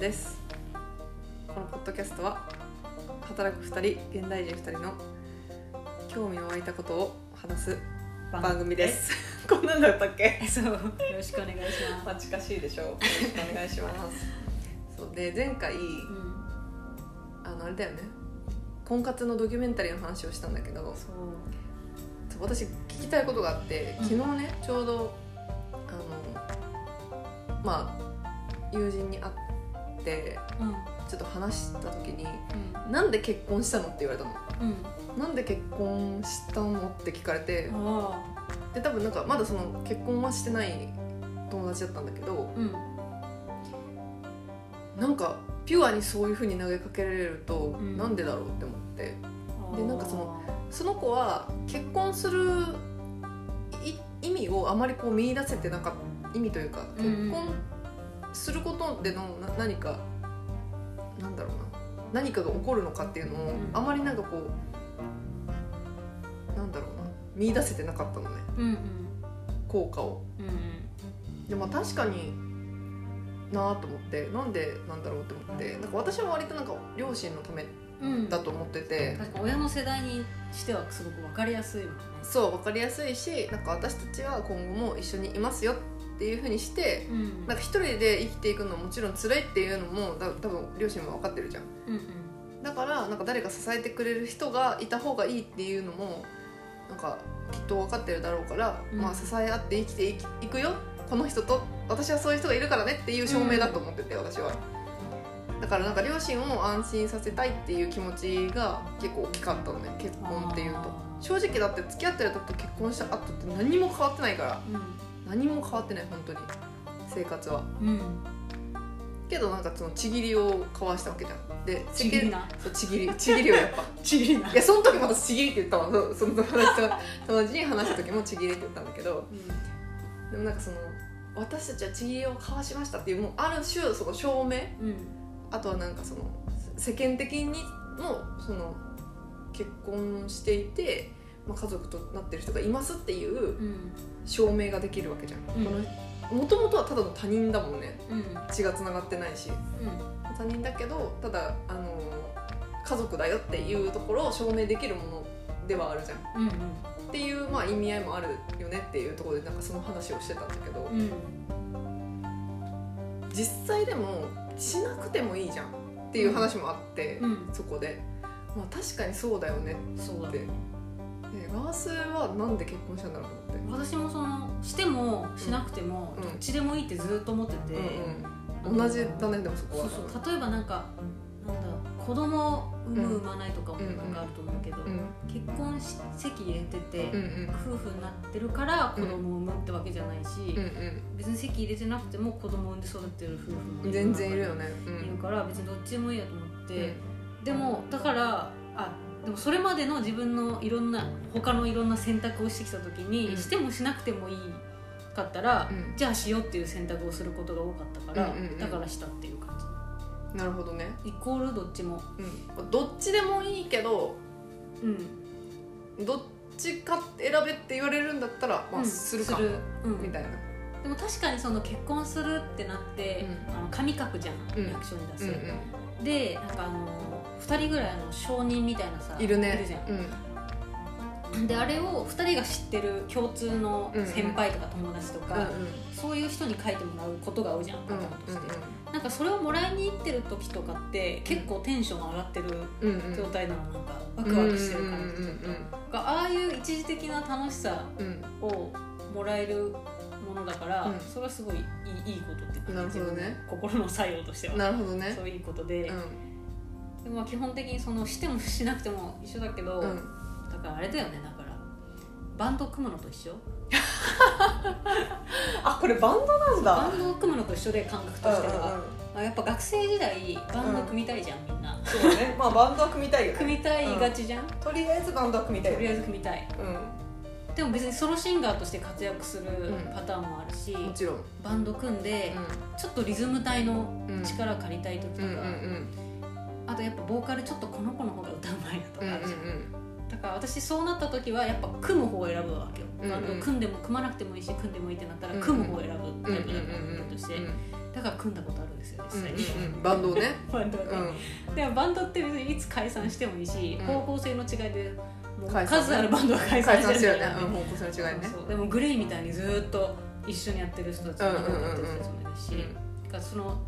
です。このポッドキャストは働く2人現代人2人の興味の湧いたことを話す番組です。こんなんだったっけ？そう。よろしくお願いします。まあ近しいでしょう。よろしくお願いします。そう。で前回うん。あのあれだよね。婚活のドキュメンタリーの話をしたんだけどそう私聞きたいことがあってうん。昨日ねちょうどあのまあ友人に会っちょっと話した時にうん「なんで結婚したの?」って言われたの？うん「なんで結婚したの?」って聞かれてあで多分なんかまだその結婚はしてない友達だったんだけどあうん。なんかピュアにそういう風に投げかけられると、ん。なんでだろうって思って。でなんかそのその子は結婚するい意味をあまりこう見出せてなかった意味というかうん。結婚することでのな何かなんだろうな。何かが起こるのかっていうのを、ん。あまりなんかこうなんだろうな。見出せてなかったのね。うんうん。効果を。うんでも確かになあと思って。なんでなんだろうって思って。なんか私は割となんか両親のためうん。うんだと思ってて、確か親の世代にしてはすごく分かりやすいもんねそう分かりやすいしなんか私たちは今後も一緒にいますよっていうふうにしてうん。なんか一人で生きていくのはもちろん辛いっていうのもだ多分両親も分かってるじゃん。うんうん。だからなんか誰か支えてくれる人がいた方がいいっていうのもなんかきっと分かってるだろうから、うん。まあ支え合って生きていくよ。この人と私はそういう人がいるからねっていう証明だと思ってて、私は。だからなんか両親を安心させたいっていう気持ちが結構大きかったのね結婚っていうと。あ正直だって付き合ってる時と結婚した後って何も変わってないから。ー何も変わってない本当に。生活は。うん。うんけどなんかそのちぎりを交わしたわけじゃん。でちぎりな。そうちぎり。ちぎりをやっぱ。ちぎりな。いやその時も私ちぎりって言ったわそうその友達と友達に話した時もちぎりって言ったんだけど。でもなんかその私たちはちぎりを交わしましたっていうもうある種その証明。うん。あとはなんかその世間的にもその結婚していて、まあ、家族となってる人がいますっていううん。証明ができるわけじゃん、もともとはただの他人だもんね。うん。血がつながってないし。他人だけどただあの家族だよっていうところを証明できるものではあるじゃん。っうんうん。ていう、まあ、意味合いもあるよねっていうところでなんかその話をしてたんだけど、うん。実際でもしなくてもいいじゃんっていう話もあって、うん。そこで、まあ、確かにそうだよねそうだってでガースはなんで結婚したんだろうと思って。私もそのしてもしなくてもうん。どっちでもいいってずっと思ってて、うんうん、同じだねでもそこは。そうそう。例えばなんかなんだ子供産む産まないとかもうんなんかあると思うけど、うん結婚し籍入れてて、うんうん。夫婦になってるから子供を産むってわけじゃないし、うん別に籍入れてなくても子供を産んで育ってる夫婦もうん。全然いるよねね、うん。いるから別にどっちでもいいやと思って、うん。でもだからあでもそれまでの自分のいろんな他のいろんな選択をしてきた時に、うん。してもしなくてもいいかったら、うん。じゃあしようっていう選択をすることが多かったから、うんうんうん。だからしたっていう感なるほどね、じイコールどっちも。うん、どっちでもいいけどうん。どっちか選べって言われるんだったら、まあ、うん。するか、うん。みたいな、でも確かにその結婚するってなって、うん。あの紙書くじゃん。役所に出す、うんうん、でなんかあの2人ぐらいの証人みたいなさいるね。じゃん。うん。であれを2人が知ってる共通の先輩とか友達とか、うんそういう人に書いてもらうことが多いじゃんパうんターンとして、うなんかそれをもらいに行ってる時とかって結構テンション上がってるんうんうん。状態なのなんかワクワクしてる感じとうんうんうんかああいう一時的な楽しさうん。をもらえるものだから、うん。それはすごいいいいいことっていうかなるほどね。心の作用としては。なるほどね。そういうことで,、うでもまあ基本的にそのしてもしなくても一緒だけど、んうん。だからあれだよねだから。バンド組むのと一緒。あこれバンドなんバンドを組むのと一緒で感覚としては、うんうんうん。まあ、やっぱ学生時代バンド組みたいじゃん、みんな。そうだね。まあバンドは組みたいよね。組みたいがちじゃん、とりあえずバンドは組みたいよとりあえず組みたい。うん。でも別にソロシンガーとして活躍するうん。パターンもあるし、もちろん。バンド組んで、ちょっとリズム隊のうん。力借りたい時とか、うんうんうんあとやっぱボーカルちょっとこの子の方が歌うまいなとうんうんかあるじゃん、だから私そうなった時はやっぱ組む方を選ぶわけよ、うんうん。組んでも組まなくてもいいし組んでもいいってなったらうんうん。組む方を選ぶうんうんタイプだとして、だから組んだことあるんですよ実際に、うんうんバンドをね。バンドはうね、ん。でもバンドって別にいつ解散してもいいし、うん。方向性の違いで数あるバンドは解散してるよね。ん方向性の違いね。でもグレイみたいにずーっと一緒にやってる人たちもやってる人たちもいるし、だからその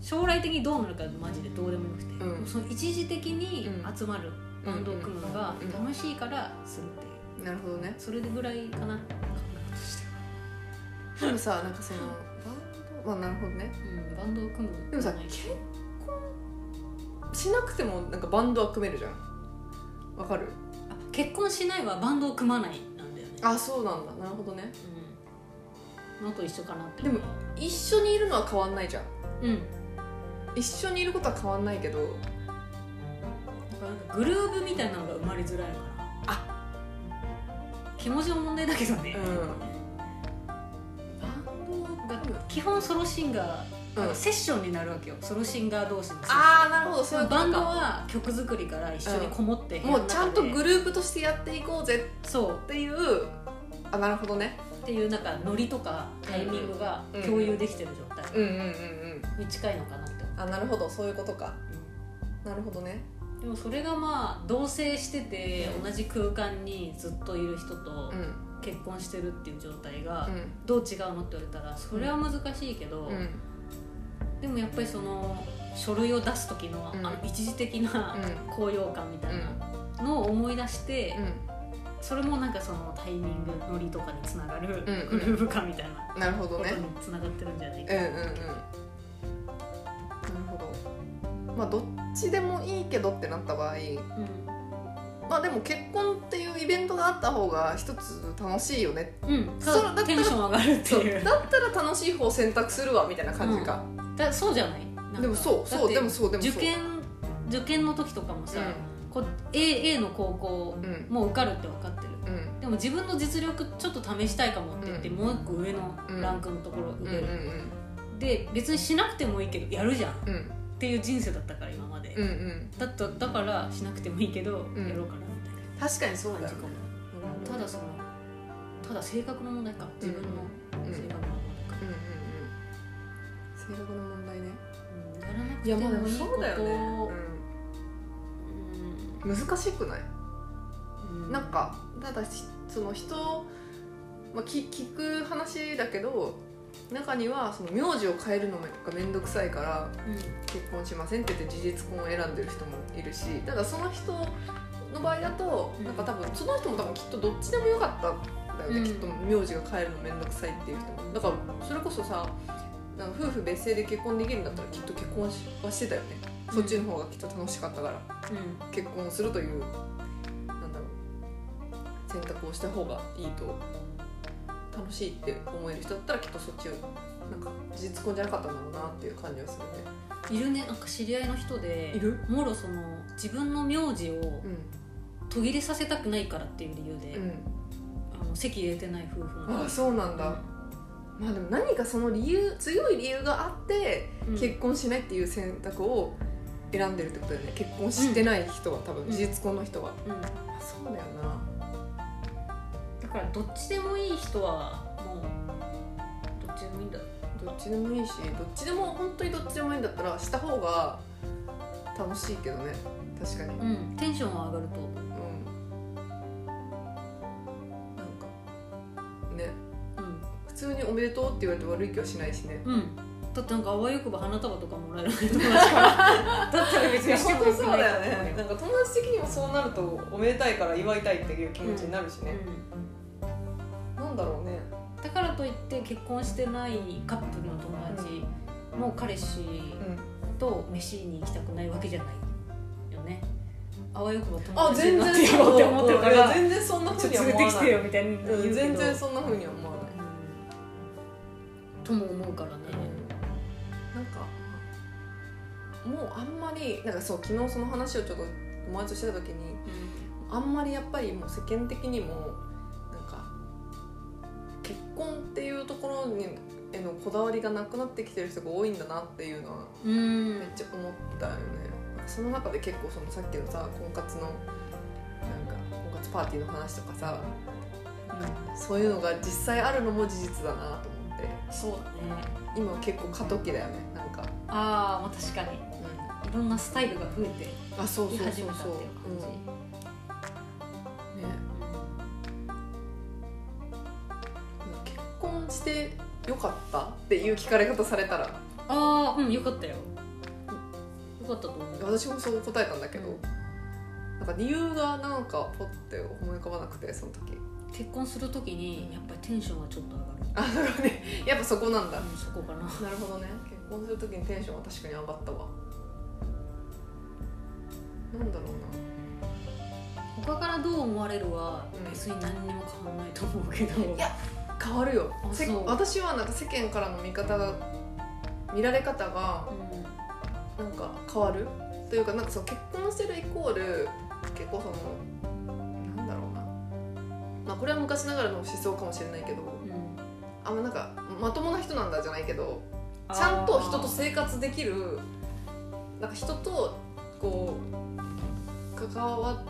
将来的にどうなるかマジでどうでもよくて、うん。その一時的に集まるバンドを組むのがうん。楽しいからするっていう。なるほどね。それぐらいかな。考え方としてはでもさなんかそのバンドまあなるほどね。うん、バンドを組むでもさ結婚しなくてもなんかバンドは組めるじゃん。わかる？あ結婚しないはバンドを組まないなんだよね。あそうなんだ。なるほどね。うんのと一緒かなって。でも一緒にいるのは変わんないじゃん。うん。一緒にいることは変わんないけどなんかグルーブみたいなのが生まれづらいのかなあ。気持ちの問題だけどね、うん。バンドが基本ソロシンガー、うん。セッションになるわけよ。ソロシンガー同士のセッション。ああなるほど。そういうバンドかは曲作りから一緒にこもって部屋もうちゃんとグループとしてやっていこうぜそうっていう。あなるほどねっていうなんかノリとかタイミングが共有できてる状態うんうんうんうん。に近いのかなってあなるほど。そういうことか。なるほどね。でもそれがまあ同棲しててうん同じ空間にずっといる人とうん。結婚してるっていう状態がうん。どう違うのって言われたらそれは難しいけど、うん。でもやっぱりその書類を出す時の,、うん。あの一時的な高揚感みたいなのを思い出して、それもなんかそのタイミングノリとかにつながるうんグルーヴ感みたいなうんなるほどね。ことにつながってるんじゃないかうんうんうん。なるほど。まあどっちでもいいけどってなった場合まあでも結婚っていうイベントがあった方が一つ楽しいよね。うん、うん、それだったらテンション上がるっていう。だったら楽しい方選択するわみたいな感じか、だそうじゃない？でもそうそうでもそうでもそう。受験受験の時とかもさ、こう A, A の高校もう受かるって分かってる。うん。でも自分の実力ちょっと試したいかもって言って、うん。もう一個上のランクのところうんうん上る、で別にしなくてもいいけどやるじゃん。っうん。ていう人生だったから今まで、うんうん。だっただからしなくてもいいけど、ん。やろうかなみたい確かにそうだよな感じかも。ただそのただ性格の問題か。自分の性格の問題か、性格の問題ね。うんやらなくてもいいこと。うん、難しくない？うん。なんかただしその人、まあ、き聞く話だけど中にはその名字を変えるのが面倒くさいからうん。結婚しませんって言って事実婚を選んでる人もいるしただその人の場合だと、うん。なんか多分その人も多分きっとどっちでもよかったんだよね、うん。きっと名字が変えるの面倒くさいっていう人も。だからそれこそさなんか夫婦別姓で結婚できるんだったらきっと結婚しはしてたよね、そっちの方がきっと楽しかったからうん結婚するというなんだろう選択をした方がいいと楽しいって思える人だったらきっとそっちをなんか事実婚じゃなかったんだろうなっていう感じはするね。いるね。なんか知り合いの人でいる？もろその自分の名字をう途切れさせたくないからっていう理由で、ん、あの籍入れてない夫婦うん、ああそうなんだ、まあでも何かその理由強い理由があってうん。結婚しないっていう選択を選んでるってことだよね。結婚してない人は多分うん。事実婚の人は、うん。あそうだよな。だからどっちでもいい人はもうどっちでもいいんだ。どっちでもいいしどっちでも本当にどっちでもいいんだったらした方が楽しいけどね。確かに。うん。うんテンションは上がると。思うなんかね。うん。普通に「おめでとう」って言われて悪い気はしないしね。うんだってなんかあわよくば花束とかもらえる友達から。だったら別にしてもよくないと思うよなんか友達的にもそうなるとおめでたいから祝いたいっていう気持ちになるしね、なんだろうね。うんだからといって結婚してないカップルの友達も彼氏うんと飯に行きたくないわけじゃないよね。あわよくばあ友達に全然なってよって思ってるから全然そんなふうにはちょっと連れてきて思わないよみたいに言うけど、うん全然そんなふうには思わない。とも思うからね、もうあんまりなんかそう昨日その話をちょっと友達としてた時にあんまりやっぱりもう世間的にもなんか結婚っていうところにへのこだわりがなくなってきてる人が多いんだなっていうのはうん。めっちゃ思ったよね、その中で結構そのさっきのさ婚活のなんか婚活パーティーの話とかさそういうのが実際あるのも事実だなと思って。そうだね。今結構過渡期だよねなんか、ああまあ確かに。いろんなスタイルが増えてあそうそうきそうそう。始めたっていう感じ、うんね。結婚してよかったっていう聞かれ方されたら。ああうんよかったよ。よかったと思う。私もそう答えたんだけど、うん。なんか理由がなんかポッて思い浮かばなくてその時。結婚するときにやっぱりテンションがちょっと上がる。あなるほどね。やっぱそこなんだ、うんそこかな。なるほどね。結婚する時にテンションは確かに上がったわなんだろう他からどう思われるはうん別に何にも変わんないと思うけど、いやな変わるよ。せあそう。私はなんか世間からの見方が見られ方がうなんか変わる？というかなんかそう結婚してるイコール結構そのなんだろうな。まあこれは昔ながらの思想かもしれないけど。んうん。あんまなんかまともな人なんだじゃないけどちゃんと人と生活できるなんか人とこう関わ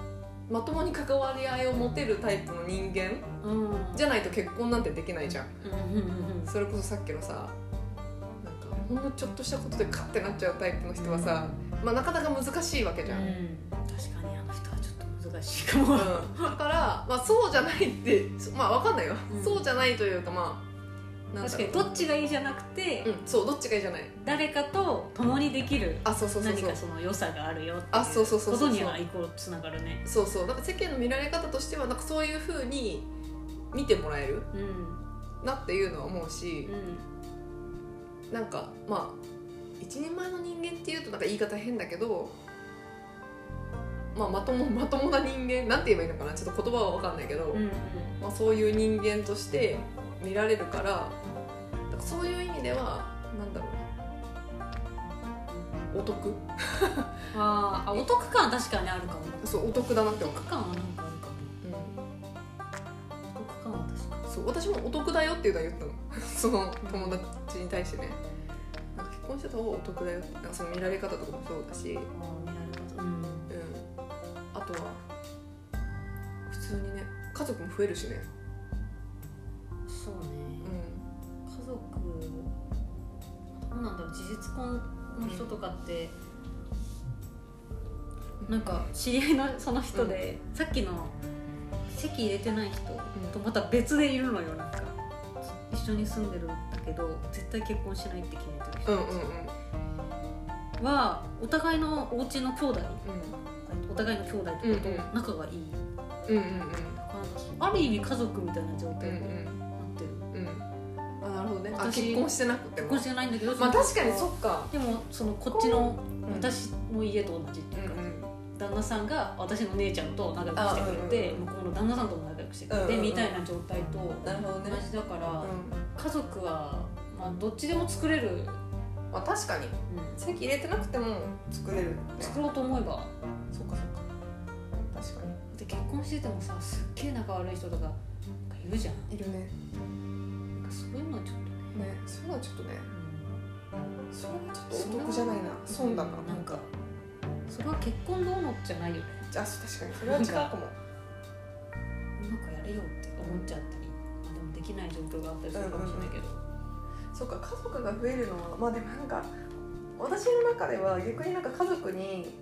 まともに関わり合いを持てるタイプの人間うん。じゃないと結婚なんてできないじゃん。うん。うんうんそれこそさっきのさなんかほんのちょっとしたことでカッてなっちゃうタイプの人はさ、まあ、なかなか難しいわけじゃん、うん。うん確かにあの人はちょっと難しいかも、だから、まあ、そうじゃないってまあわかんないよ、うん。そうじゃないというかまあ確かにどっちがいいじゃなくて、うんそうどっちがいいじゃない。誰かと共にできるあそうそうそう何かその良さがあるよってあそうそうそうそうことにはイコールつながるね。そうそう。なんか世間の見られ方としてはなんかそういうふうに見てもらえるうん。なっていうのは思うしう、ん。なんかまあ一人前の人間っていうとなんか言い方変だけど、まあ、まとも まともな人間なんて言えばいいのかな？ちょっと言葉は分かんないけど、うんうん。まあ、そういう人間として見られるからそういう意味ではなんだろう。なお得。あーあお得感は確かにあるかも。そうお得だなってお思う、得感はなんかあるかも。うんお得感は確かそう私もお得だよっていうのは言ったの。その友達に対してね。なんか結婚してた方がお得だよなんかその見られ方とかもそうだし、うん、にあー見られ方。うん。あとは普通にね家族も増えるしね、ろう事実婚の人とかって、ん、なんか知り合いのその人で、さっきの籍入れてない人とまた別でいるのよなんか。一緒に住んでるんだけど絶対結婚しないって決めてる人うんうんうん。たちはお互いのお家の兄弟。うお互いの兄弟と？かと仲がいい、んうんうんうん。ある意味家族みたいな状態にうんうん結婚してなくても。結婚してないんだけどまあ確かにそっか。でもそのこっちのうん私の家と同じっていうか、旦那さんが私の姉ちゃんと仲良くしてくれて、向こうの旦那さんとも仲良くしてくれて、みたいな状態と同ね。じだから、うん。家族は、まあ、どっちでも作れる、まあ確かに。籍入れてなくても作れるね。作ろうと思えばそっかそっか。確かで結婚しててもさすっげえ仲悪い人とかいるじゃん。にいるね。なんかそういうのはちょっとね、ねそういうのはちょっとねうそれはちょっとお得じゃないな。損だな。なんかそれは結婚どうのじゃないよね。じゃあ確かにそれは違うかも。うまくやれよって思っちゃったり、まあ、でもできない状況があったりするかもしれないけど、そうか家族が増えるのはまあでもなんか私の中では逆になんか家族に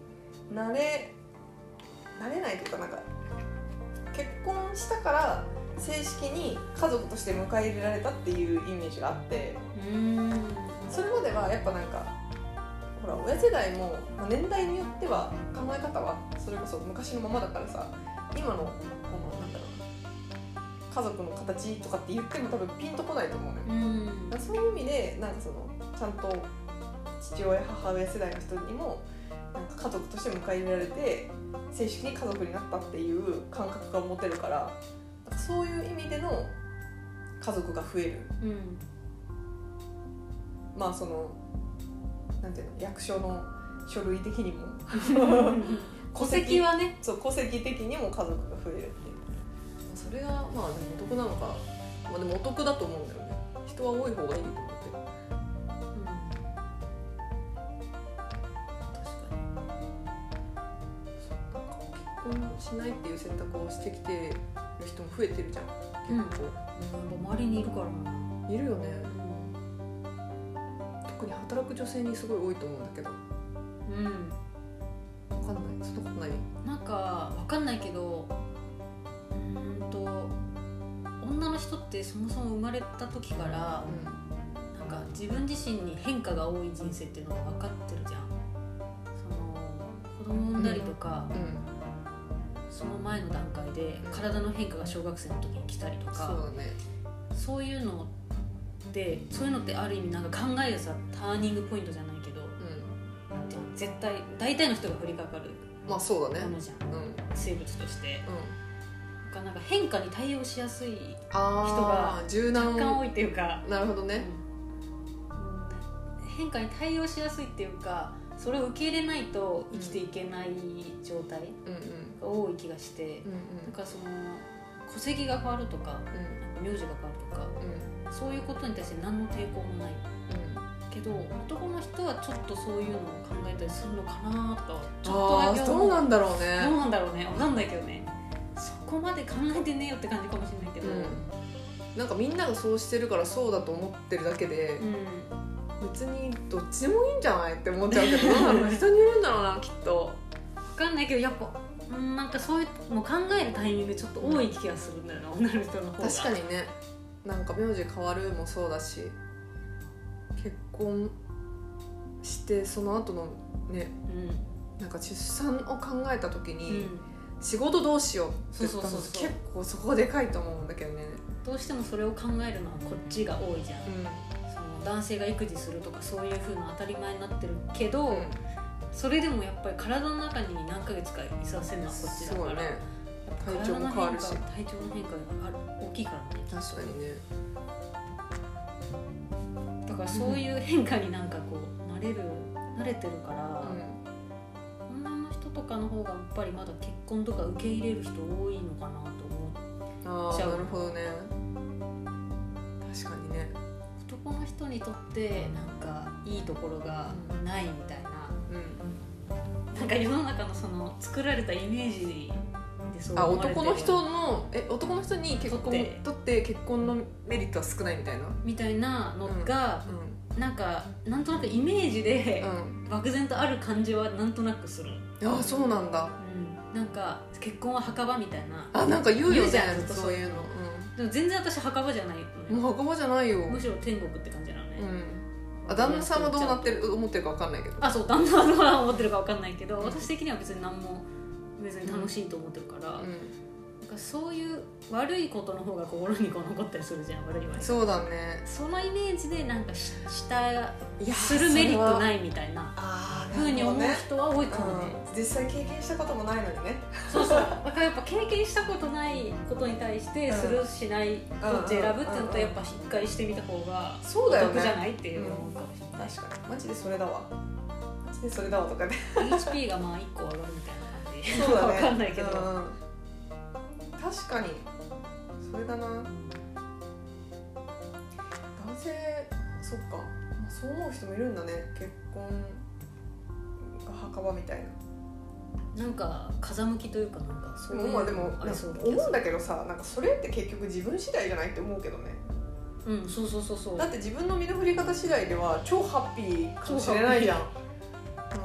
なれなれないというかなんか結婚したから正式に家族として迎え入れられたっていうイメージがあってうん。それまではやっぱなんかほら親世代もまあ年代によっては考え方はそれこそ昔のままだからさ今のこのなんだろうな家族の形とかって言っても多分ピンとこないと思うのよ。うそういう意味でなんかそのちゃんと父親母親世代の人にもなんか家族として迎え入れられて正式に家族になったっていう感覚が持てるからそういう意味での家族が増える。うんまあそのなんていうの役所の書類的にも。戸籍はね。そう戸籍的にも家族が増えるっていう。それがまあでもお得なのか。まあでもお得だと思うんだよね。人は多い方がいいと思って結婚しないっていう選択をしてきてる人も増えてるじゃん。結構、周りにいるからな。いるよね。特に働く女性にすごい多いと思うんだけど。うん。分かんない。そんなことない？なんかわかんないけどうーんと女の人ってそもそも生まれた時からなんか自分自身に変化が多い人生っていうのが分かってるじゃん。その子供産んだりとか、うん、うん、その前の段階で体の変化が小学生の時に来たりとそうね。そういうのってそういうのってある意味なんか考えるさターニングポイントじゃないけどうなん。ていうの絶対大体の人が降りかかるんまあそうだね。ものじゃん。うん。うん生物として。だからなんか変化に対応しやすいああ柔軟を。若干多いっていうか、なるほどね。うん。変化に対応しやすいっていうかそれを受け入れないと生きていけない状態。うんうんが多い気がして、うんなんかその戸籍が変わるとかうん。名字が変わるとかうん。そういうことに対して何の抵抗もない。けど男の人はちょっとそういうのを考えたりするのかなとちょっとあだけ思う。あどうなんだろうどうねなんだろうね。わかんないけどね。そこまで考えてねえよって感じかもしれないけど、うん。なんかみんながそうしてるからそうだと思ってるだけでうん。別にどっちでもいいんじゃないって思っちゃうけど 人によるんだろうなきっと。分かんないけどやっぱうんなんかそういうのを考えるタイミングちょっと多い気がするんだよな、女の人の方が。確かにね。なんか名字変わるもそうだし結婚してその後のねなんか出産を考えた時うん、に、うん。仕事どうしようってそうそうそうそう。結構そこでかいと思うんだけどね。どうしてもそれを考えるのはこっちが多いじゃん。うその男性が育児するとかそういうふうな当たり前になってるけど、ん、うん、それでもやっぱり体の中に何ヶ月かいさせるのはこっちだから、ね。体調も変わるし。体の変化体調の変化がある大きいからね。確かにね。だからそういう変化になんかこう慣れる慣れてるから、う女の人とかの方がやっぱりまだ結婚とか受け入れる人多いのかなと思うんああじゃあなるほどね。確かにね。男の人にとってなんかいいところがないみたいな、うんなんか世の中のその作られたイメージでそうあ思われてる男の人のえ男の人に結婚とって。とって結婚のメリットは少ないみたいな？みたいなのが、うなんかなんとなくイメージで、んうん。漠然とある感じはなんとなくする、ああそうなんだ。うん、なんか結婚は墓場みたいな。あなんか言うよねそういうの。でも全然私墓場じゃないもう墓場じゃないよ。むしろ天国って感じなのね、うんあ旦那さんはどうなってる思ってるかわかんないけど。あそう旦那はどう思ってるか分かんないけど、うん。私的には別に何も別に楽しいと思ってるから、うんかそういう悪いことの方が心にこう残ったりするじゃん悪いそうだね。そのイメージでなんかし下いやするメリットいないみたいなああふうに思う人は多いかもね。うん実際経験したこともないのにね。そうそう。だからやっぱ経験したことないことに対してうんするしないどっち選ぶっていうのとやっぱしっかりしてみた方がそうだよね。お得じゃないっていう思うかもしれない、確かに。マジでそれだわ。マジでそれだわとかね。HP がまあ1個上がるみたいな感じ。そうだね。わかんないけど、うん確かに。それだな。男性そっか、まあ、そう思う人もいるんだね。結婚が墓場みたいな。なんか風向きというかなんか。そういうまあでも思うんだけどさなんかそれって結局自分次第じゃないって思うけどね。うんそうそうそうそう。だって自分の身の振り方次第では超ハッピーかもしれないじゃん。なん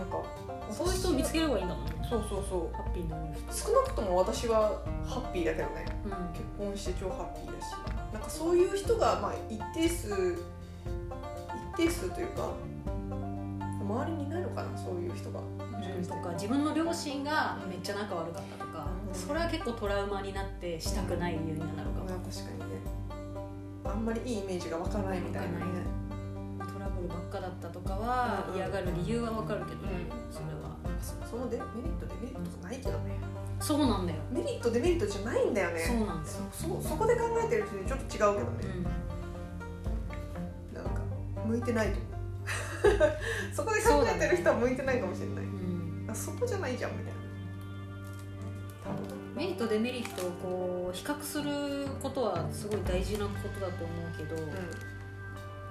かそういう人を見つければいいんだもん。ねそうそうそう。ハッピーになれる人少なくとも私はハッピーだけどね。うん。結婚して超ハッピーだし。なんかそういう人がまあ一定数一定数というか周りにいないのかなそういう人が。もしかしてとか自分の両親がめっちゃ仲悪かったとか、うん。それは結構トラウマになってしたくない理由にはなるかも、まあ確かにね。あんまりいいイメージが湧かないみたいなね。トラブルばっかだったとかはうん嫌がる理由はわかるけど、うん。それは。そそのデメリットデメリットとかないけどね。そうなんだよ。メリットデメリットじゃないんだよね。そうなんだよ、そそそこで考えてる人にちょっと違うけどね、なんか向いてないと思う。そこで考えてる人は向いてないかもしれない。そこじゃないじゃんみたいな。メリットデメリットをこう比較することはすごい大事なことだと思うけど、や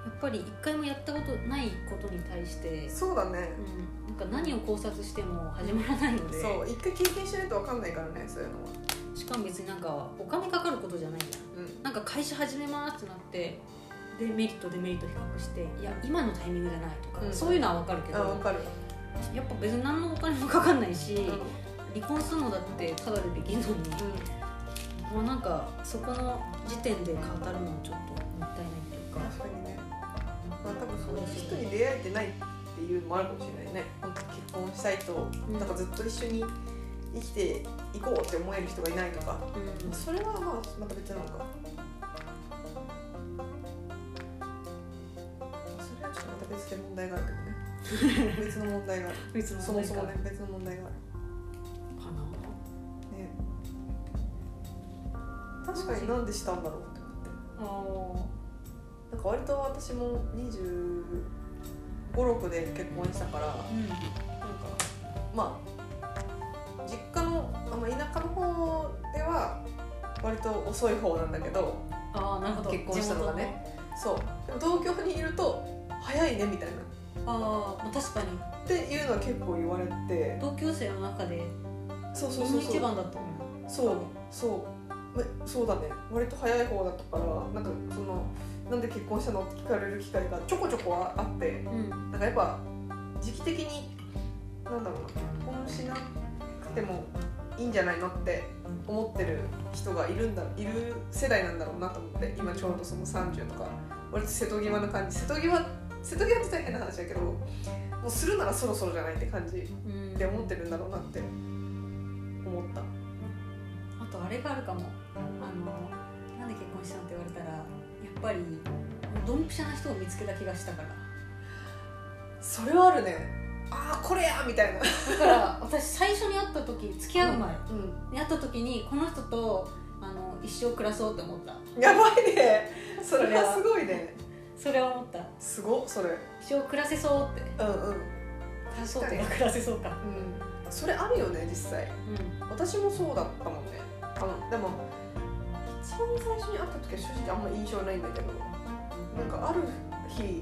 っぱり一回もやったことないことに対して、そうだね。うん、なんか何を考察しても始まらないので、そう一回経験しないと分かんないからねそういうのは。しかも別になんかお金かかることじゃないじゃん。うん。なんか会社始めますってなってデメリットデメリット比較していや今のタイミングじゃないとか、うん。そういうのは分かるけどあ分かる、やっぱ別に何のお金もかかんないし、うん。離婚するのだってただでできるのに、もうなんかそこの時点で語るのはちょっともったいないっていうか。確かに。ねまあ多分そういう人に出会えてないっていうのもあるかもしれないね。本当結婚したいと、ん。なんかずっと一緒に生きていこうって思える人がいないとか。うん。それはまあまた別なのか。それはちょっとまた別で問題があるけどね。別の問題がある。別のそもそもね別の問題がある。かな。ね。確かになんでしたんだろうって思って。あなんか割と私も2 5 6で結婚したからなんかうんまあ実家のあまあ田舎の方では割と遅い方なんだけどああなるほど結婚したのがね。そう。でも東京にいると早いねみたいな。地元のああ確かに。っていうのは結構言われて。同級生の中でそうそうそう一そう。番だったそう。そう。めそうだね。割と早い方だったからなんかそのなんで結婚したのって聞かれる機会がちょこちょこはあってうん。なんかやっぱ時期的になんだろうな結婚しなくてもいいんじゃないのって思ってる人がいるんだいる世代なんだろうなと思って今ちょうどその30とか割と瀬戸際な感じ。瀬戸際瀬戸際って大変な話だけどもうするならそろそろじゃないって感じうん。で思ってるんだろうなって思った。あとあれがあるかも。あのなんで結婚したのって言われたらぱりドンピシャな人を見つけた気がしたから。それはあるね。ああこれや！みたいな。だから私最初に会った時付き合う前。うん。に会った時にこの人とあの一生暮らそうって思った。やばいね。それは。すごいね。それは思った。すごっそれ。一生暮らせそうって。うんうん。暮らそうって暮らせそうか。うん。それあるよね実際。う私もそうだったもんね。あのでも一番最初に会った時は正直あんま印象ないんだけどなんかある日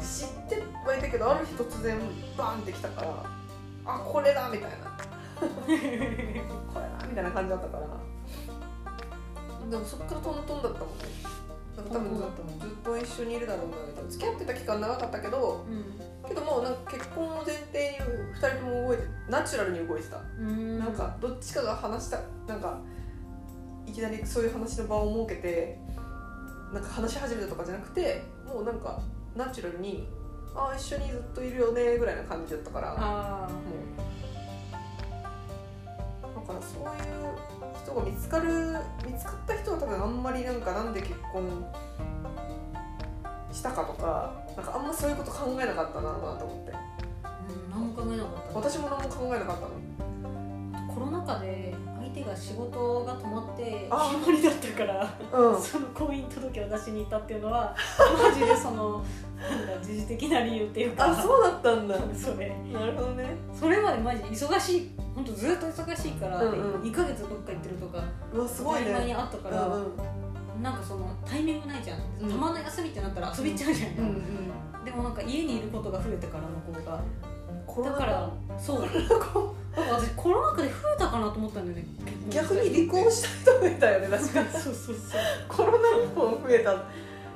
知ってはいたけどある日突然バーンってきたからあこれだみたいな。これだみたいな感じだったから。でもそっからトントンだったもんね。なんか多分ずっとずっと一緒にいるだろうなみたいな。付き合ってた期間長かったけどけどもうなんか結婚を前提に2人とも動いてナチュラルに動いてた。ん。なんかどっちかが話したなんかいきなりそういう話の場を設けてなんか話し始めたとかじゃなくてもうなんかナチュラルに「ああ一緒にずっといるよね」ぐらいな感じだったからもあう。だからそういう人が見つかる見つかった人は多分あんまりなんかなんで結婚したかとかなんかあんまそういうこと考えなかったなと思って。あ、うん、何も考えなかった。私も何も考えなかったの。コロナ禍で相手が仕事が止まってあ。決まりだったからうん。その婚姻届を出しに行ったっていうのはマジでそのなんだ時事的な理由っていうかあそうだったんだ。それ。なるほどね。それまでマジ忙しい本当ずっと忙しいから、うんうん。2ヶ月どっか行ってるとかうわすごいね。にあったから、うんうん。なんかそのタイミングないじゃん、うん。たまの休みってなったら遊びちゃうじゃん、うんうんでもなんか家にいることが増えてからの子がコロナだからそう。だから 私コロナ禍で増えたかなと思ったんだよね。逆に離婚した人増えたよね確かに。そうそうそうコロナ以降増えた。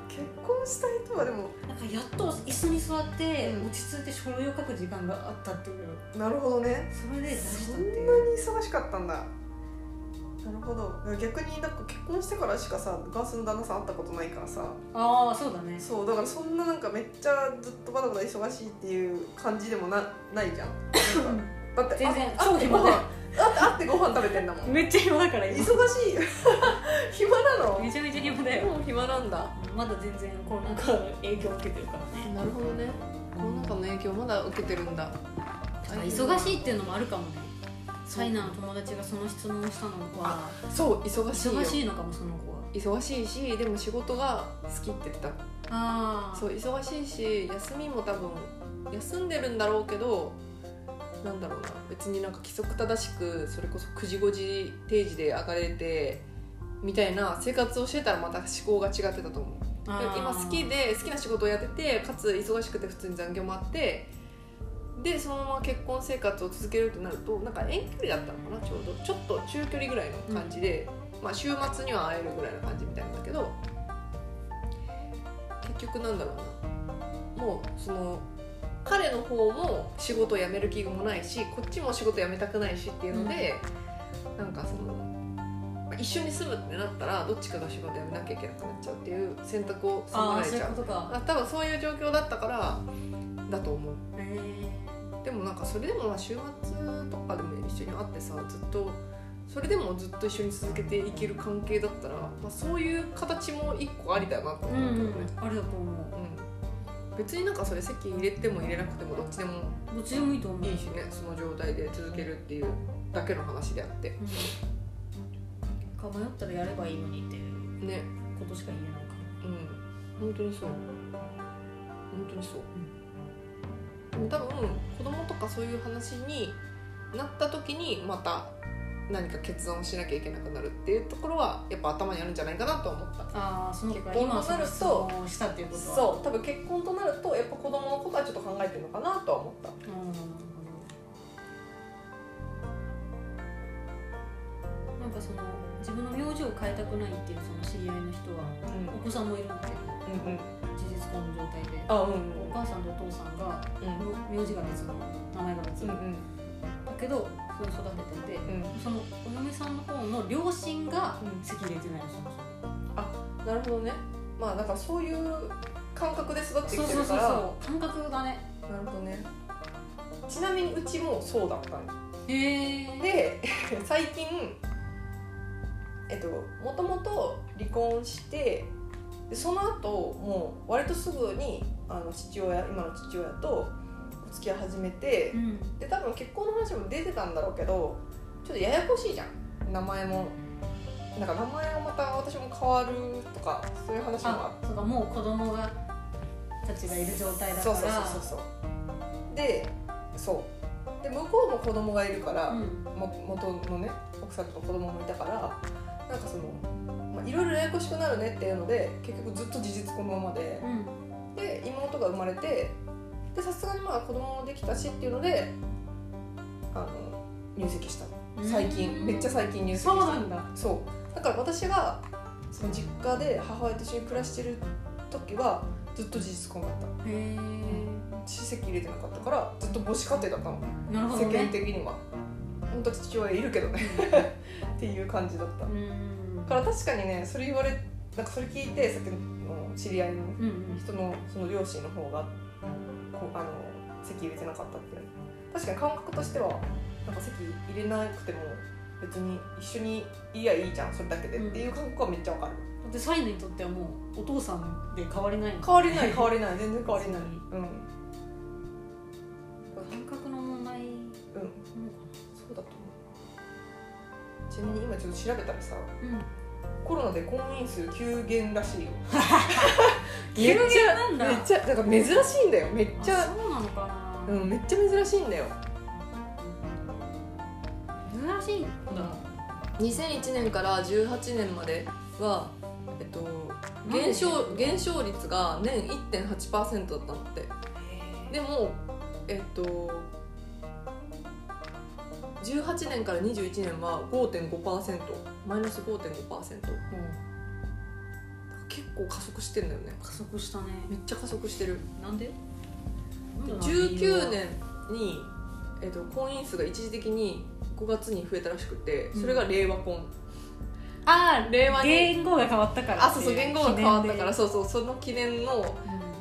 結婚した人はでも。なんかやっと椅子に座ってうん。落ち着いて書類を書く時間があったっていう。なるほどね。それでそんなに忙しかったんだなるほど。逆になんか結婚してからしかさガースの旦那さん会ったことないからさ。ああそうだね。そうだからそんななんかめっちゃずっとバタバタ忙しいっていう感じでもなないじゃん。なんかだって全然あ会ってご飯だって会ってご飯食べてんだもん。めっちゃ暇だから忙今しい。暇なの？めちゃめちゃ暇だよ。もう暇なんだ。まだ全然コロナ禍の影響を受けてるからね。なるほどね。コロナ禍の影響まだ受けてるんだ。忙しいっていうのもあるかもねサイナーの友達がその質問をしたのはそう忙しいよ。忙しいのかもその子は。忙しいしでも仕事が好きって言ってた。ああそう忙しいし休みも多分休んでるんだろうけどなんだろうな。別になんか規則正しくそれこそ9時5時定時で上がれてみたいな生活をしてたらまた思考が違ってたと思う。今好きで好きな仕事をやっててかつ忙しくて普通に残業もあってでそのまま結婚生活を続けるとなるとなんか遠距離だったのかなちょうど。ちょっと中距離ぐらいの感じで、まあ、週末には会えるぐらいの感じみたいなんだけど結局なんだろうな。もうその彼の方も仕事を辞める気もないしこっちも仕事辞めたくないしっていうので、なんかそのまあ一緒に住むってなったらどっちかが仕事辞めなきゃいけなくなっちゃうっていう選択を迫られちゃう。ことか。あ多分そういう状況だったからだと思う。へでもなんかそれでもまあ週末とかでも一緒に会ってさずっとそれでもずっと一緒に続けていける関係だったら、まあ、そういう形も一個ありだなと思うけどね、ん。あれだと思ううん。別になんかそれ席入れても入れなくてもどっちでもどっちでもいいと思う。いいしねその状態で続けるっていうだけの話であって。うん。か迷ったらやればいいのにっていうね。ことしか言えないから。うん。本当にそう。本当にそう、でも多分子供とかそういう話になった時にまた何か決断をしなきゃいけなくなるっていうところはやっぱ頭にあるんじゃないかなとは思った。ああその結婚今となるとしたっていうことはそう多分結婚となるとやっぱ子供のことはちょっと考えてるのかなとは思った。うん。なんかその自分の名字を変えたくないっていうその知り合いの人はお子さんもいるんだけどうんうん。事実婚の状態で。あうんお母さんとお父さんがうん。名字が別の名前が別の、うんうんだけどそれを育てててうん。そのお嫁さんの方の両親がうん。籍入れてないのそもそもなるほどね。まあだからそういう感覚で育ってきそうそうそうてるからそう。感覚だね。なるほどね。ちなみにうちもそうだったの。へえで最近えっともともと離婚してでその後もう割とすぐにあの父親今の父親とお付き合い始めてうん。で多分結婚の話も出てたんだろうけどちょっとややこしいじゃん。名前も。なんか名前をまた私も変わるとかそういう話もああそうかもう子供がたちがいる状態だから。そうそうそうそうでそう。で向こうも子供がいるから、うん。も元のね奥さんと子供もいたからなんかそのまあいろいろややこしくなるねっていうので結局ずっと事実婚のままで。うん。で妹が生まれてでさすがにまあ子供もできたしっていうのであの入籍した。の最近。めっちゃ最近入籍した。そうなんだ。そう。だから私がその実家で母親と一緒に暮らしてる時はずっと事実婚だった。へえ私籍入れてなかったからずっと母子家庭だったの。世なるほどね。間的には。本当は父親いるけどね。っていう感じだった。うん。だから確かにねそれ言われなんかそれ聞いてさっきの知り合いの人のその両親の方がこうあの籍入れてなかったって確かに感覚としてはなんか籍入れなくても別に一緒にいりゃいいじゃんそれだけで、うん。っていう感覚はめっちゃわかる。だってサイヌにとってはもうお父さんで変わりないの変わりない変わりない。全然変わりない。うんちなみに今ちょっと調べたらさなコロナで婚姻数急減らしいよ。急減なんだ。めっちゃだから珍しいんだよ。めっちゃあそうなのかな、うんめっちゃ珍しいんだよ。珍しい。んだ2001年から18年まではえっと減少減少率が年1.8%だったのって。でもえっと18年から21年は5.5%マイナス5.5%結構加速してんだよね。加速したね。めっちゃ加速してる。なんで？19年に、えっと婚姻数が一時的に5月に増えたらしくてそれが令和婚、ああ令和に。言語が変わったから。あそうそう言語が変わったから。そそうそうその記念のう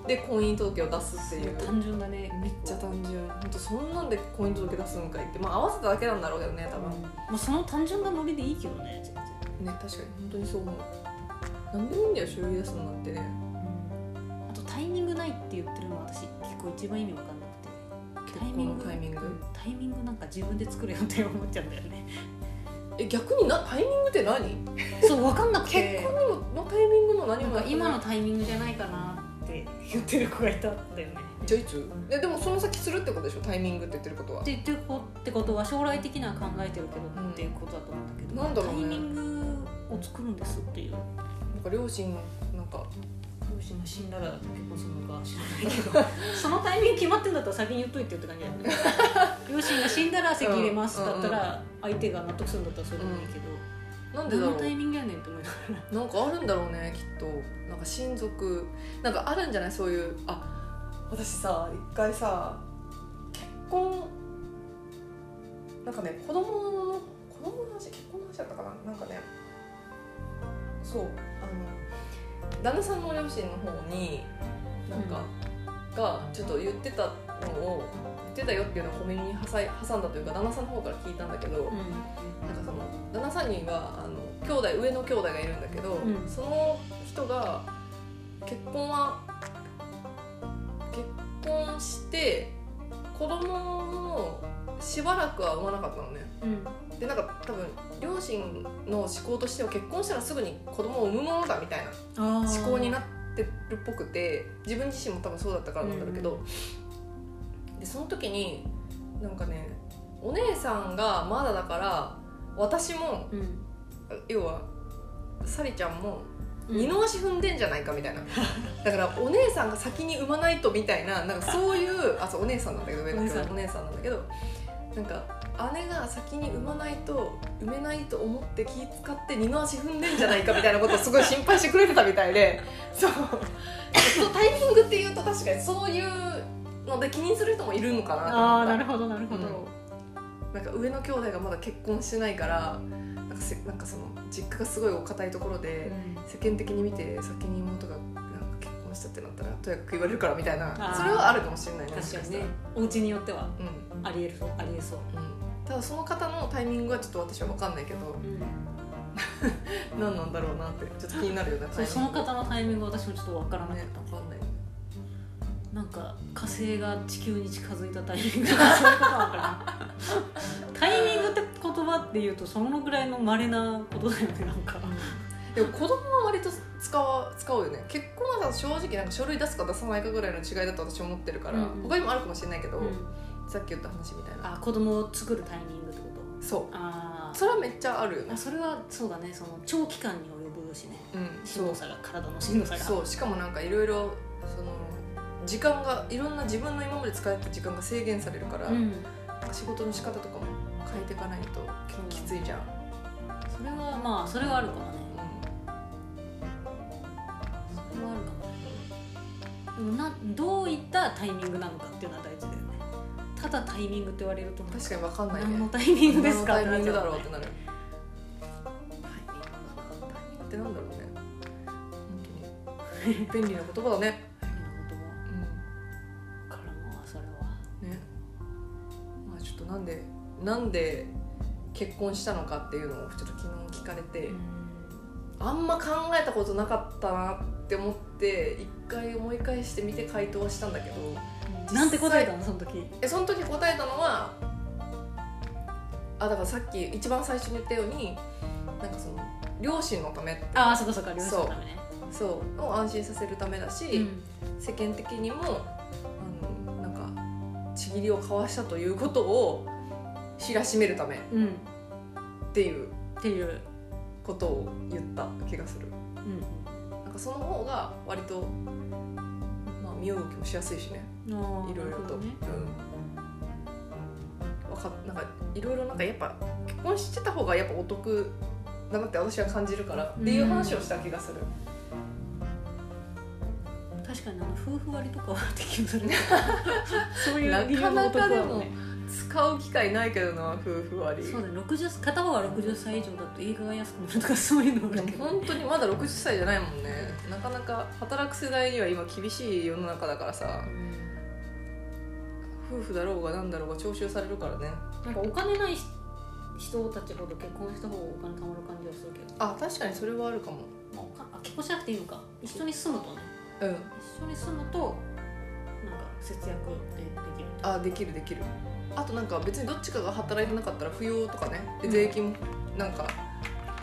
で婚姻届を出すっていう。単純だね。めっちゃ単純。本当そんなんで婚姻届出すんかいって。まあ合わせただけなんだろうけどね多分、まあその単純なノリでいいけどね全然。ね確かに本当にそう思う。なんでもいいんだよ書類出すのなんて。ねあとタイミングないって言ってるの私結構一番意味わかんなくて。タイミングタイミング。うん。タイミングなんか自分で作れよって思っちゃうんだよね。え逆になタイミングって何？そうわかんなく結て婚にものタイミングも何も今のタイミングじゃないかなって言ってる子がいたんだよね。じゃあいつ？えでもその先するってことでしょ？タイミングって言ってることは。って言ってる子ってことは将来的には考えてるけどっていうことだと思うんだけど、なんだろうね。タイミングを作るんですっていう。なんか両親なんか。両親が死んだら結婚するのか知らないけど。そのタイミング決まってんだったら先に言っといてって感じだよね。両親が死んだら籍入れますうんだったら相手が納得するんだったらそれでもいいけど、なんでだろう。タイミングやねんって思いながら。なんかあるんだろうねきっと。なんか親族。なんかあるんじゃない？そういうあ私さ一回さ結婚なんかね子供の子供の話結婚の話だったかな？なんかねそうあの旦那さんの両親の方になんか、がちょっと言ってたのを言ってたよっていうのを小耳に挟んだというか旦那さんの方から聞いたんだけど、なんかその旦那さんにはあの兄弟上の兄弟がいるんだけど、うん。その人が結婚は結婚して子供もしばらくは産まなかったのね。うん。でなんか多分両親の思考としては結婚したらすぐに子供を産むものだみたいな思思考になってるっぽくて自分自身も多分そうだったからなんだろうけど、でその時になんかねお姉さんがまだだから私もうん。要はサリちゃんもうん。二の足踏んでんじゃないかみたいな。だからお姉さんが先に産まないとみたいななんかそういうあそうお姉さんなんだけど上のお姉さんなんだけどなんか姉が先に産まないと産めないと思って気使って二の足踏んでんじゃないかみたいなことをすごい心配してくれてたみたいでそう。そうタイミングっていうと確かにそういうので気にする人もいるのかなと思ああなるほどなるほど、なんか上の兄弟がまだ結婚してないからなんかせなんかその実家がすごいお堅いところで、世間的に見て先に妹がなんか結婚したってなったらとやかく言われるからみたいなそれはあるかもしれないね確かにね。お家によってはかしたらありえるそうありえそう、うん、うん、ただその方のタイミングはちょっと私は分かんないけど 何なんだろうなってちょっと気になるよねその方のタイミング私もちょっとわからなかっねた、分かんなんか火星が地球に近づいたタイミング。と かそういうことなのかな。タイミングって言葉っていうとそのぐらいの稀なことだよねなんか。でも子供は割と使わ使うよね。結婚はさ正直なんか書類出すか出さないかぐらいの違いだと私は思ってるから、うん。他にもあるかもしれないけど、うん。さっき言った話みたいな。あ子供を作るタイミングってこと？そう。あー。それはめっちゃあるよね。あそれはそうだねその長期間に及ぶしねうん。しんどさが体のしんどさが。そう。しかもなんかいろいろその時間がいろんな自分の今まで使えた時間が制限されるから、うん。仕事の仕方とかも変えていかないときついじゃん、それはまあそれはあるかもね。うそれはあるかもでもなどういったタイミングなのかっていうのは大事だよね。ただタイミングって言われるとん、確かに分かんないね。何のタイミングですか？何のタイミングだろうっててなる。タイミングってなんだろうね。本当に。便利な言葉だね、なんでなんで結婚したのかっていうのをちょっと昨日聞かれて、あんま考えたことなかったなって思って一回思い返してみて回答はしたんだけどなんて答えたのその時？えその時答えたのはあだからさっき一番最初に言ったようになんかその両親のためああそっかそっか両親のためね。そう。を安心させるためだし、うん。世間的にもちぎりを交わしたということを知らしめるためっうん。ていうっていうことを言った気がする。うん。なんかその方が割と、まあ、身動きもしやすいしね。いいろいろと、ね。うん。わかなんかいろいろなんかやっぱ結婚してた方がやっぱお得だなって私は感じるからっていう話をした気がする、確かにあの夫婦割とかはできるそれそういう理由なかなの男はかでもね使う機会ないけどな夫婦割。そうだね。60片方が60歳以上だと映画が安くなるとかそういうのあでもるけど本当にまだ60歳じゃないもんね。なかなか働く世代には今厳しい世の中だからさ。夫婦だろうがなんだろうが徴収されるからね。なんかお金ない人たちほど結婚した方がお金貯まる感じはするけど、あ確かにそれはあるかも。まあ結婚しなくていいのか。一緒に住むとねうん。一緒に住むとなんか節約でできるあできるできる。あとなんか別にどっちかが働いてなかったら扶養とかね。で税金もなんか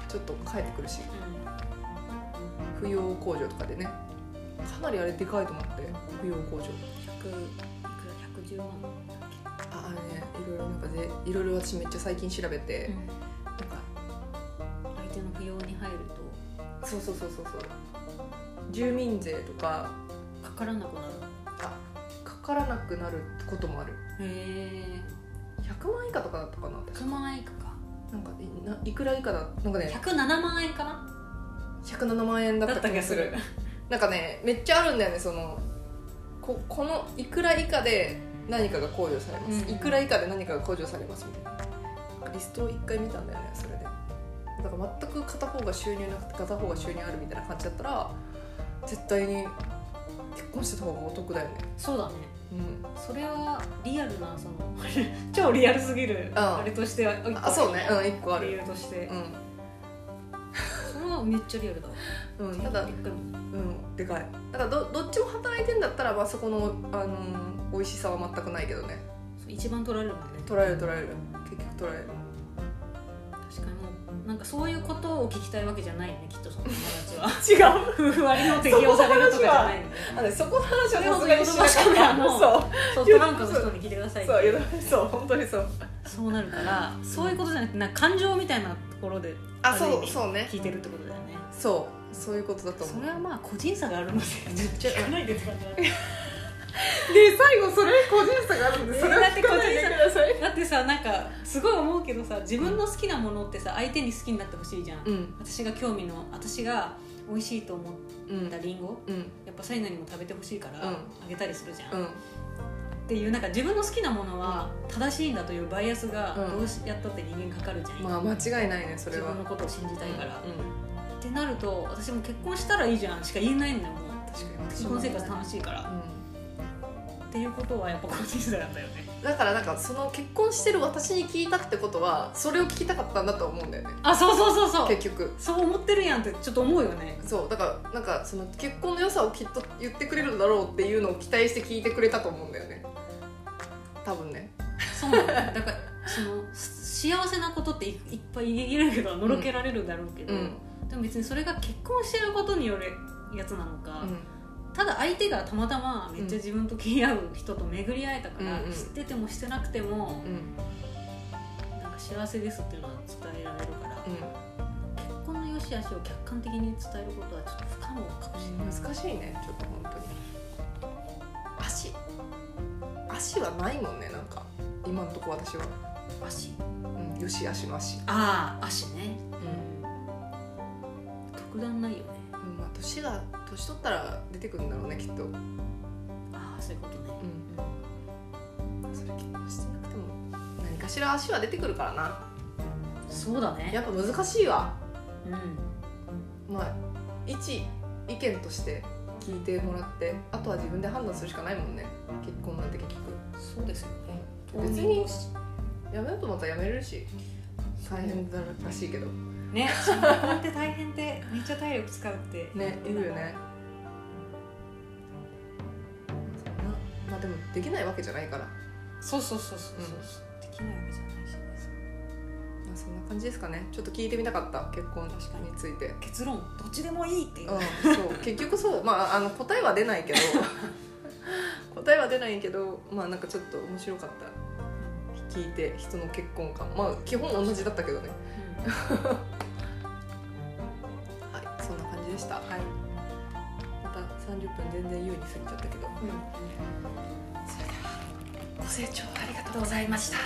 ちょっと返ってくるし。扶養控除とかでね。かなりあれでかいと思って。扶養控除100いくら？110万ああれねいろいろなんかでいろいろ私めっちゃ最近調べて、け、なんか相手の扶養に入るそうそうそうそうそう住民税とかとかからなくなるあかからなくなることもある。へえ。100万以下とかだったかな確か。100万円以下か。なんかいないくら以下だなんかね107万円かな？107万円だったた気がする。なんかねめっちゃあるんだよねそのここのいくら以下で何かが控除されます、うん。いくら以下で何かが控除されますみたいな。リストを一回見たんだよねそれで。だから全く片方が収入なくて片方が収入あるみたいな感じだったら絶対に結婚してた方がお得だよね。そうだね。うん。それはリアルなその 超リアルすぎる。ああれとしては一個あそうね。うん一個あ理る由として。うん。それはめっちゃリアルだわ。うん、ただ一回もうんでかい。だからどどっちも働いてんだったら、まあ、そこの、あのー美味しさは全くないけどね。そう一番取られるもんね。取られる取られる。結局取られるなんかそういうことを聞きたいわけじゃないねきっとその友達は。違う。夫婦割の適用されるとかじゃないのね。そこの話はさすがにしなかそう。そう。トランクの人に聞いてくださいそうそう本当にそう。そうなるからそういうことじゃなくてなんか感情みたいなところであそうそうね。聞いてるってことだよね。そう。そういうことだと思そうれはまあ個人差があるのでめっちゃないでって感じ で最後それ個人差があるんでそれはえーだって聞かないでくださいだってさなんかすごい思うけどさ自分の好きなものってさ相手に好きになってほしいじゃん、うん。私が興味の私が美味しいと思うんったリンゴうん。やっぱサイナにも食べてほしいからうん。あげたりするじゃん、っうん。ていうなんか自分の好きなものは正しいんだというバイアスがうん。どうしやったって人間かかるじゃん、まあ間違いないねそれは。自分のことを信じたいから、うん。ってなると私も結婚したらいいじゃんしか言えないんだよもう。確かに。結婚生活楽しいから、うっていうことはやっぱ個人差なんだよね。んだからなんかその結婚してる私に聞いたってことはそれを聞きたかったんだと思うんだよね。あそうそうそうそう。結局。そう思ってるやんってちょっと思うよね。そうだからなんかその結婚の良さをきっと言ってくれるだろうっていうのを期待して聞いてくれたと思うんだよね。多分ね。そうなんだ。よだからその幸せなことっていいっぱい言えるけどのろけられるだろうけど、うん。でも別にそれが結婚してることによるやつなのか、ただ相手がたまたまめっちゃ自分と気に合う人と巡り会えたから、うんうん。知っててもしてなくてもうん。うんなんか幸せですっていうのは伝えられるから、う結婚の良し悪しを客観的に伝えることはちょっと不可能かもしれない、ん難しいねちょっと本当に。足。足はないもんねなんか。今のとこ私は、足？うん、よし足の足。ああ足ね。特段ないよね。うんまあ年が年取ったら出てくるんだろうねきっと。うんああそういうことね。それ結婚してなくても何かしら足は出てくるからな。そうだね。やっぱ難しいわ。うん。まあ一意見として聞いてもらってあとは自分で判断するしかないもんね。結婚なんて結局。そうですよね。別にやめようと思ったらやめれるし大変だらしいけどね 新婚って大変でめっちゃ体力使うってねいるよね。まあでもできないわけじゃないから、まそうそうそうそうそう、うんできないわけじゃないしあ、そんな感じですかね。ちょっと聞いてみたかった結婚に。ついて。結論どっちでもいいっていう、うん、そう。結局そう。まああの答えは出ないけど。答えは出ないけどまあなんかちょっと面白かった。聞いて人の結婚観。まあ基本同じだったけどね。はい30分全然優に過ぎちゃったけど。うん。それではご清聴ありがとうございました